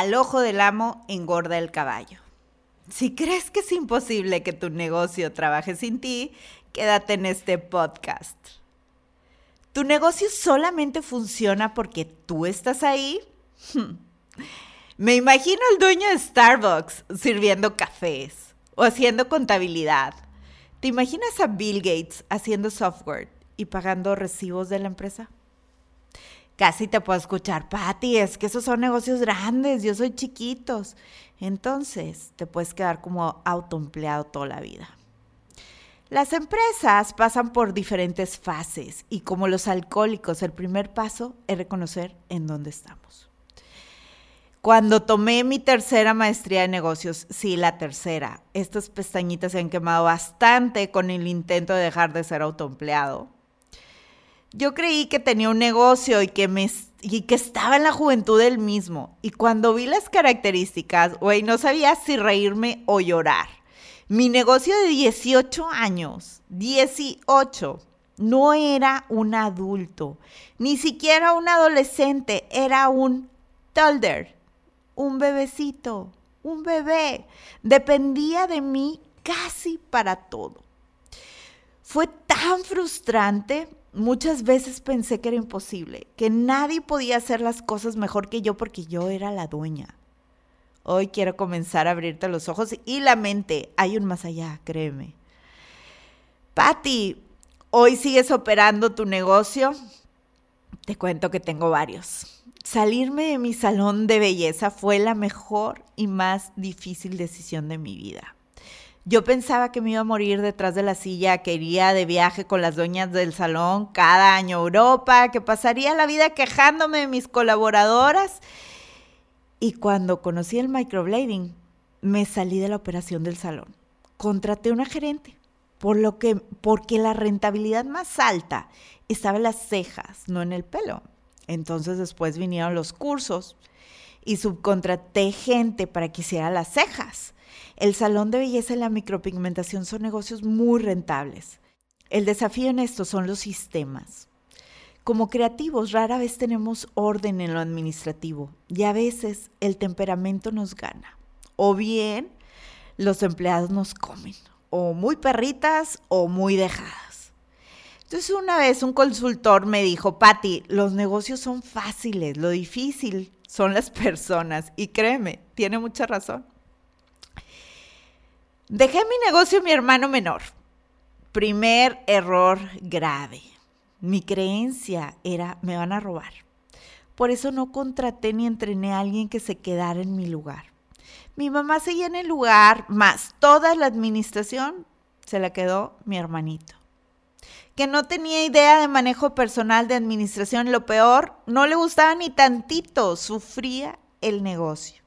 al ojo del amo engorda el caballo. Si crees que es imposible que tu negocio trabaje sin ti, quédate en este podcast. ¿Tu negocio solamente funciona porque tú estás ahí? Me imagino al dueño de Starbucks sirviendo cafés o haciendo contabilidad. ¿Te imaginas a Bill Gates haciendo software y pagando recibos de la empresa? Casi te puedo escuchar, Patty, es que esos son negocios grandes, yo soy chiquitos. Entonces te puedes quedar como autoempleado toda la vida. Las empresas pasan por diferentes fases y como los alcohólicos, el primer paso es reconocer en dónde estamos. Cuando tomé mi tercera maestría de negocios, sí, la tercera, estas pestañitas se han quemado bastante con el intento de dejar de ser autoempleado. Yo creí que tenía un negocio y que, me, y que estaba en la juventud del mismo. Y cuando vi las características, güey, no sabía si reírme o llorar. Mi negocio de 18 años, 18, no era un adulto, ni siquiera un adolescente, era un toddler, un bebecito, un bebé. Dependía de mí casi para todo. Fue tan frustrante. Muchas veces pensé que era imposible, que nadie podía hacer las cosas mejor que yo porque yo era la dueña. Hoy quiero comenzar a abrirte los ojos y la mente. Hay un más allá, créeme. Patti, ¿hoy sigues operando tu negocio? Te cuento que tengo varios. Salirme de mi salón de belleza fue la mejor y más difícil decisión de mi vida. Yo pensaba que me iba a morir detrás de la silla, que iría de viaje con las dueñas del salón cada año a Europa, que pasaría la vida quejándome de mis colaboradoras y cuando conocí el microblading, me salí de la operación del salón. Contraté una gerente, por lo que, porque la rentabilidad más alta estaba en las cejas, no en el pelo. Entonces después vinieron los cursos y subcontraté gente para que hiciera las cejas. El salón de belleza y la micropigmentación son negocios muy rentables. El desafío en esto son los sistemas. Como creativos rara vez tenemos orden en lo administrativo y a veces el temperamento nos gana. O bien los empleados nos comen, o muy perritas o muy dejadas. Entonces una vez un consultor me dijo, Patti, los negocios son fáciles, lo difícil son las personas. Y créeme, tiene mucha razón. Dejé mi negocio mi hermano menor. Primer error grave. Mi creencia era, me van a robar. Por eso no contraté ni entrené a alguien que se quedara en mi lugar. Mi mamá seguía en el lugar, más toda la administración se la quedó mi hermanito. Que no tenía idea de manejo personal de administración, lo peor, no le gustaba ni tantito, sufría el negocio.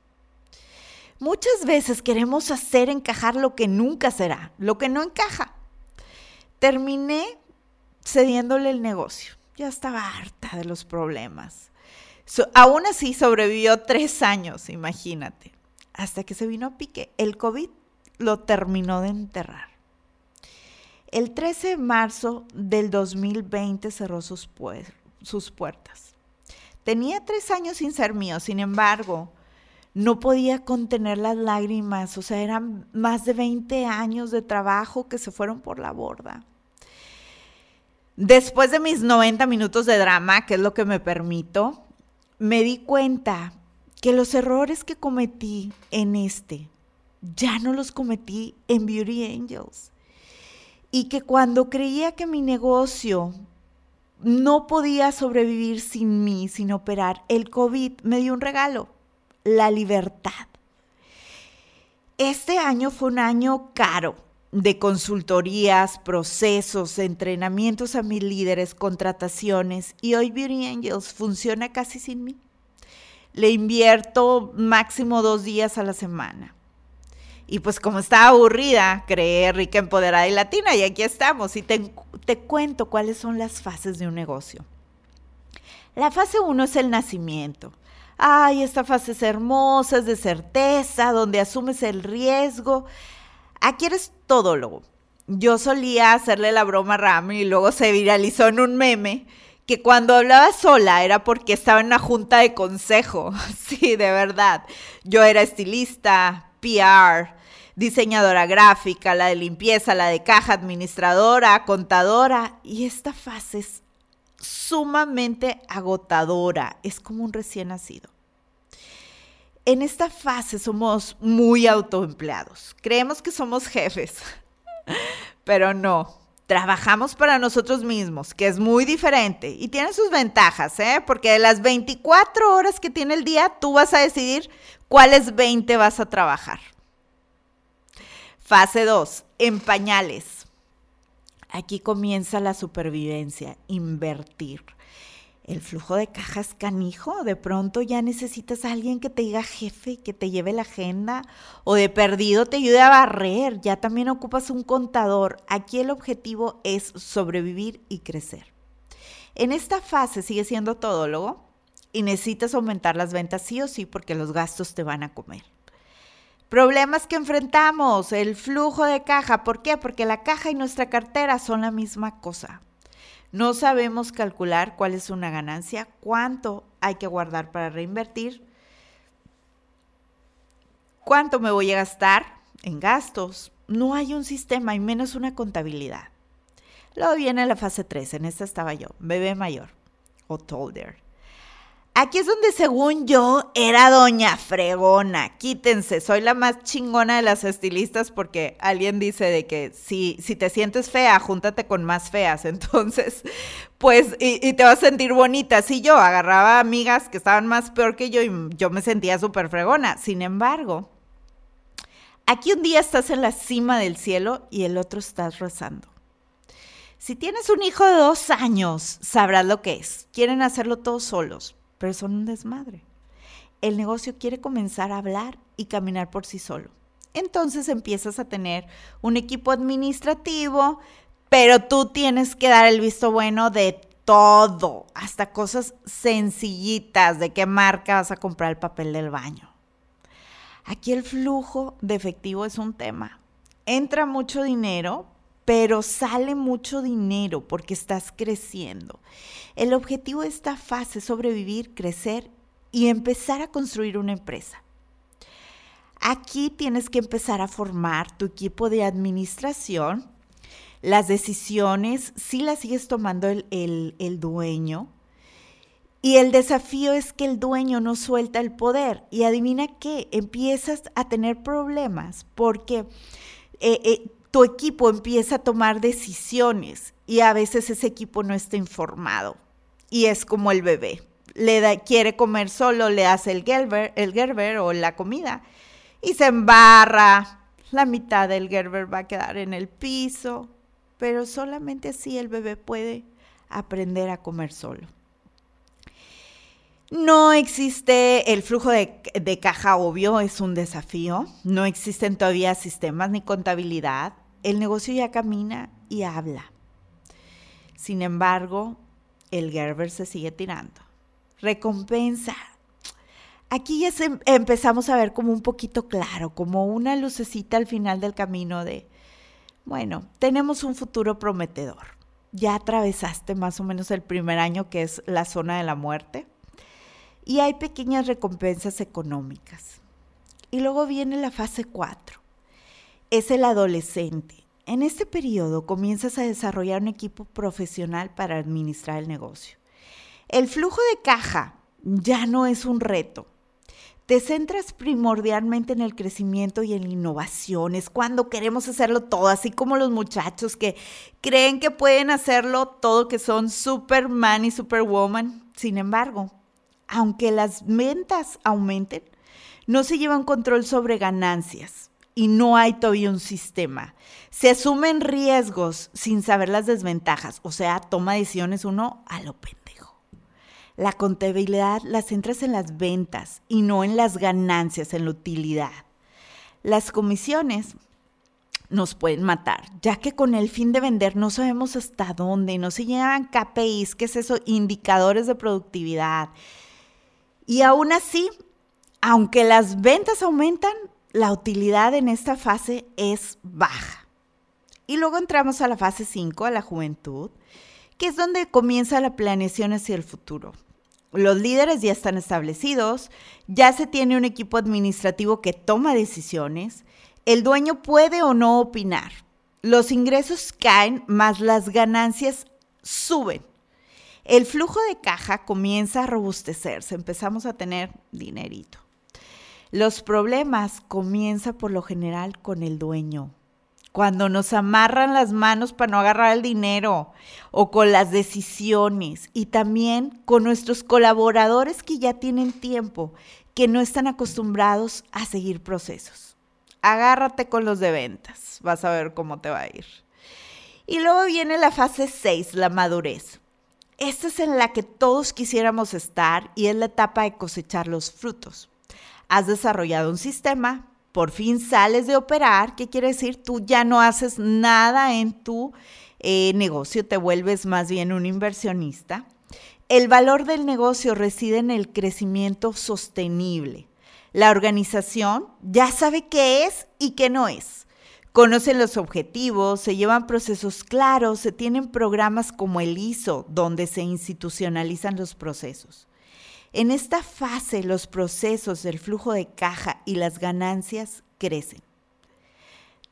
Muchas veces queremos hacer encajar lo que nunca será, lo que no encaja. Terminé cediéndole el negocio. Ya estaba harta de los problemas. aún así sobrevivió tres años, imagínate, hasta que se vino a pique. El COVID lo terminó de enterrar. El 13 de marzo del 2020 cerró sus, sus puertas. Tenía tres años sin ser mío, sin embargo, no podía contener las lágrimas, o sea, eran más de 20 años de trabajo que se fueron por la borda. Después de mis 90 minutos de drama, que es lo que me permito, me di cuenta que los errores que cometí en este ya no los cometí en Beauty Angels. Y que cuando creía que mi negocio no podía sobrevivir sin mí, sin operar, el COVID me dio un regalo, la libertad. Este año fue un año caro de consultorías, procesos, entrenamientos a mis líderes, contrataciones y hoy Beauty Angels funciona casi sin mí. Le invierto máximo dos días a la semana. Y pues como estaba aburrida, creé Rica Empoderada y Latina y aquí estamos y te, te cuento cuáles son las fases de un negocio. La fase uno es el nacimiento. Ay, esta fase es hermosa, es de certeza, donde asumes el riesgo aquí eres todólogo. Yo solía hacerle la broma a Rami y luego se viralizó en un meme que cuando hablaba sola era porque estaba en una junta de consejo. Sí, de verdad. Yo era estilista, PR, diseñadora gráfica, la de limpieza, la de caja, administradora, contadora. Y esta fase es sumamente agotadora. Es como un recién nacido. En esta fase somos muy autoempleados. Creemos que somos jefes, pero no trabajamos para nosotros mismos, que es muy diferente y tiene sus ventajas, ¿eh? porque de las 24 horas que tiene el día, tú vas a decidir cuáles 20 vas a trabajar. Fase 2, en pañales. Aquí comienza la supervivencia, invertir el flujo de caja es canijo. De pronto ya necesitas a alguien que te diga jefe, que te lleve la agenda o de perdido te ayude a barrer. Ya también ocupas un contador. Aquí el objetivo es sobrevivir y crecer. En esta fase sigue siendo todólogo y necesitas aumentar las ventas sí o sí porque los gastos te van a comer. Problemas que enfrentamos, el flujo de caja. ¿Por qué? Porque la caja y nuestra cartera son la misma cosa. No sabemos calcular cuál es una ganancia, cuánto hay que guardar para reinvertir, cuánto me voy a gastar en gastos. No hay un sistema y menos una contabilidad. Luego viene la fase 3, en esta estaba yo, bebé mayor o tolder. Aquí es donde según yo era doña fregona. Quítense, soy la más chingona de las estilistas porque alguien dice de que si, si te sientes fea, júntate con más feas. Entonces, pues, y, y te vas a sentir bonita. Si yo agarraba amigas que estaban más peor que yo y yo me sentía súper fregona. Sin embargo, aquí un día estás en la cima del cielo y el otro estás rezando. Si tienes un hijo de dos años, sabrás lo que es. Quieren hacerlo todos solos pero son un desmadre. El negocio quiere comenzar a hablar y caminar por sí solo. Entonces empiezas a tener un equipo administrativo, pero tú tienes que dar el visto bueno de todo, hasta cosas sencillitas, de qué marca vas a comprar el papel del baño. Aquí el flujo de efectivo es un tema. Entra mucho dinero, pero sale mucho dinero porque estás creciendo. El objetivo de esta fase es sobrevivir, crecer y empezar a construir una empresa. Aquí tienes que empezar a formar tu equipo de administración. Las decisiones sí las sigues tomando el, el, dueño. Y el desafío es que el dueño no suelta el poder. Y adivina qué, empiezas a tener problemas porque eh, eh, tu equipo empieza a tomar decisiones y a veces ese equipo no está informado y es como el bebé. Le quiere comer solo, le hace el Gerber, el Gerber o la comida y se embarra. La mitad del Gerber va a quedar en el piso, pero solamente así el bebé puede aprender a comer solo. No existe el flujo de, caja obvio, es un desafío. No existen todavía sistemas ni contabilidad el negocio ya camina y habla. Sin embargo, el Gerber se sigue tirando. Recompensa. Aquí ya empezamos a ver como un poquito claro, como una lucecita al final del camino de, bueno, tenemos un futuro prometedor. Ya atravesaste más o menos el primer año que es la zona de la muerte y hay pequeñas recompensas económicas. Y luego viene la fase 4 es el adolescente. En este periodo comienzas a desarrollar un equipo profesional para administrar el negocio. El flujo de caja ya no es un reto. Te centras primordialmente en el crecimiento y en la innovación. Es cuando queremos hacerlo todo, así como los muchachos que creen que pueden hacerlo todo, que son Superman y Superwoman. Sin embargo, aunque las ventas aumenten, no se lleva un control sobre ganancias y no hay todavía un sistema. Se asumen riesgos sin saber las desventajas, o sea, toma decisiones uno a lo pendejo. La contabilidad la centras en las ventas y no en las ganancias, en la utilidad. Las comisiones nos pueden matar, ya que con el fin de vender no sabemos hasta dónde, no se llegan KPIs, ¿qué es eso? Indicadores de productividad. Y aún así, aunque las ventas aumentan, la utilidad en esta fase es baja. Y luego entramos a la fase 5, a la juventud, que es donde comienza la planeación hacia el futuro. Los líderes ya están establecidos, ya se tiene un equipo administrativo que toma decisiones, el dueño puede o no opinar, los ingresos caen más las ganancias suben. El flujo de caja comienza a robustecerse, empezamos a tener dinerito. Los problemas comienzan por lo general con el dueño, cuando nos amarran las manos para no agarrar el dinero o con las decisiones y también con nuestros colaboradores que ya tienen tiempo, que no están acostumbrados a seguir procesos. Agárrate con los de ventas, vas a ver cómo te va a ir. Y luego viene la fase 6, la madurez. Esta es en la que todos quisiéramos estar y es la etapa de cosechar los frutos. Has desarrollado un sistema, por fin sales de operar, ¿qué quiere decir? Tú ya no haces nada en tu eh, negocio, te vuelves más bien un inversionista. El valor del negocio reside en el crecimiento sostenible. La organización ya sabe qué es y qué no es. Conocen los objetivos, se llevan procesos claros, se tienen programas como el ISO, donde se institucionalizan los procesos. En esta fase los procesos del flujo de caja y las ganancias crecen.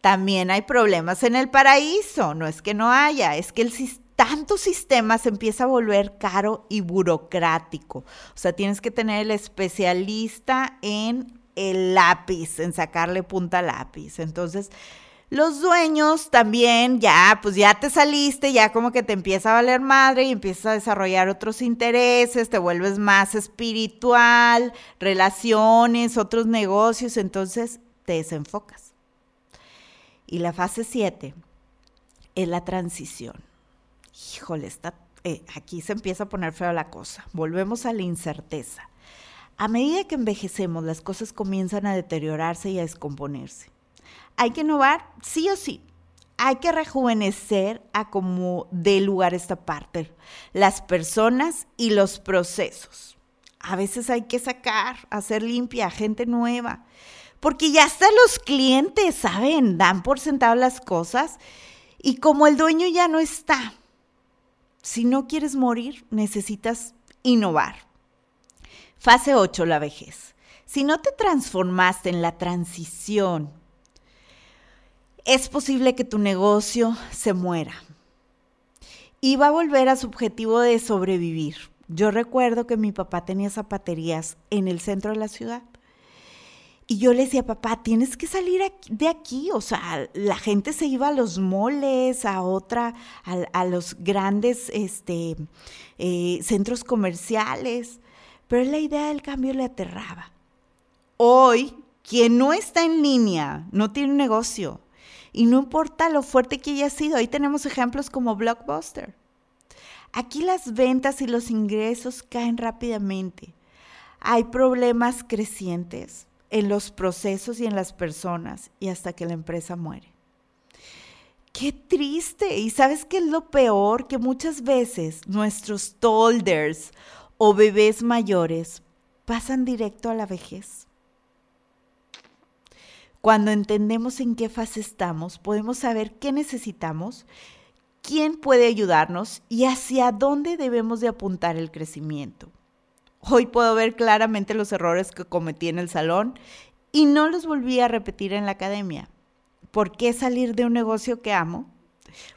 También hay problemas en el paraíso, no es que no haya, es que el tanto sistema empieza a volver caro y burocrático. O sea, tienes que tener el especialista en el lápiz, en sacarle punta lápiz. Entonces, los dueños también, ya, pues ya te saliste, ya como que te empieza a valer madre y empiezas a desarrollar otros intereses, te vuelves más espiritual, relaciones, otros negocios, entonces te desenfocas. Y la fase 7 es la transición. Híjole, está, eh, aquí se empieza a poner feo la cosa. Volvemos a la incerteza. A medida que envejecemos, las cosas comienzan a deteriorarse y a descomponerse hay que innovar sí o sí. Hay que rejuvenecer a como dé lugar esta parte, las personas y los procesos. A veces hay que sacar, hacer limpia gente nueva, porque ya hasta los clientes, ¿saben? Dan por sentado las cosas y como el dueño ya no está, si no quieres morir, necesitas innovar. Fase 8, la vejez. Si no te transformaste en la transición es posible que tu negocio se muera y va a volver a su objetivo de sobrevivir. Yo recuerdo que mi papá tenía zapaterías en el centro de la ciudad. Y yo le decía, papá, tienes que salir de aquí. O sea, la gente se iba a los moles, a otra, a, los grandes este, eh, centros comerciales. Pero la idea del cambio le aterraba. Hoy, quien no está en línea, no tiene un negocio. Y no importa lo fuerte que haya sido, ahí tenemos ejemplos como Blockbuster. Aquí las ventas y los ingresos caen rápidamente. Hay problemas crecientes en los procesos y en las personas y hasta que la empresa muere. Qué triste. Y sabes qué es lo peor? Que muchas veces nuestros tolders o bebés mayores pasan directo a la vejez. Cuando entendemos en qué fase estamos, podemos saber qué necesitamos, quién puede ayudarnos y hacia dónde debemos de apuntar el crecimiento. Hoy puedo ver claramente los errores que cometí en el salón y no los volví a repetir en la academia. ¿Por qué salir de un negocio que amo?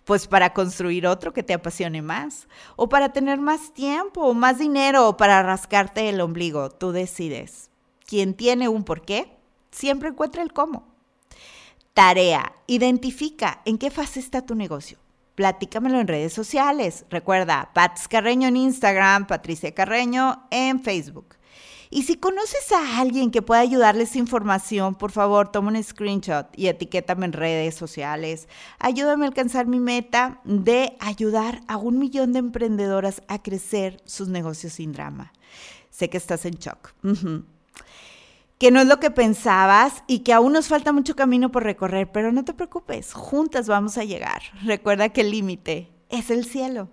Pues para construir otro que te apasione más, o para tener más tiempo, o más dinero, o para rascarte el ombligo. Tú decides. ¿Quién tiene un porqué? Siempre encuentra el cómo. Tarea, identifica en qué fase está tu negocio. Platícamelo en redes sociales. Recuerda, Pats Carreño en Instagram, Patricia Carreño en Facebook. Y si conoces a alguien que pueda ayudarles información, por favor, toma un screenshot y etiquétame en redes sociales. Ayúdame a alcanzar mi meta de ayudar a un millón de emprendedoras a crecer sus negocios sin drama. Sé que estás en shock que no es lo que pensabas y que aún nos falta mucho camino por recorrer, pero no te preocupes, juntas vamos a llegar. Recuerda que el límite es el cielo.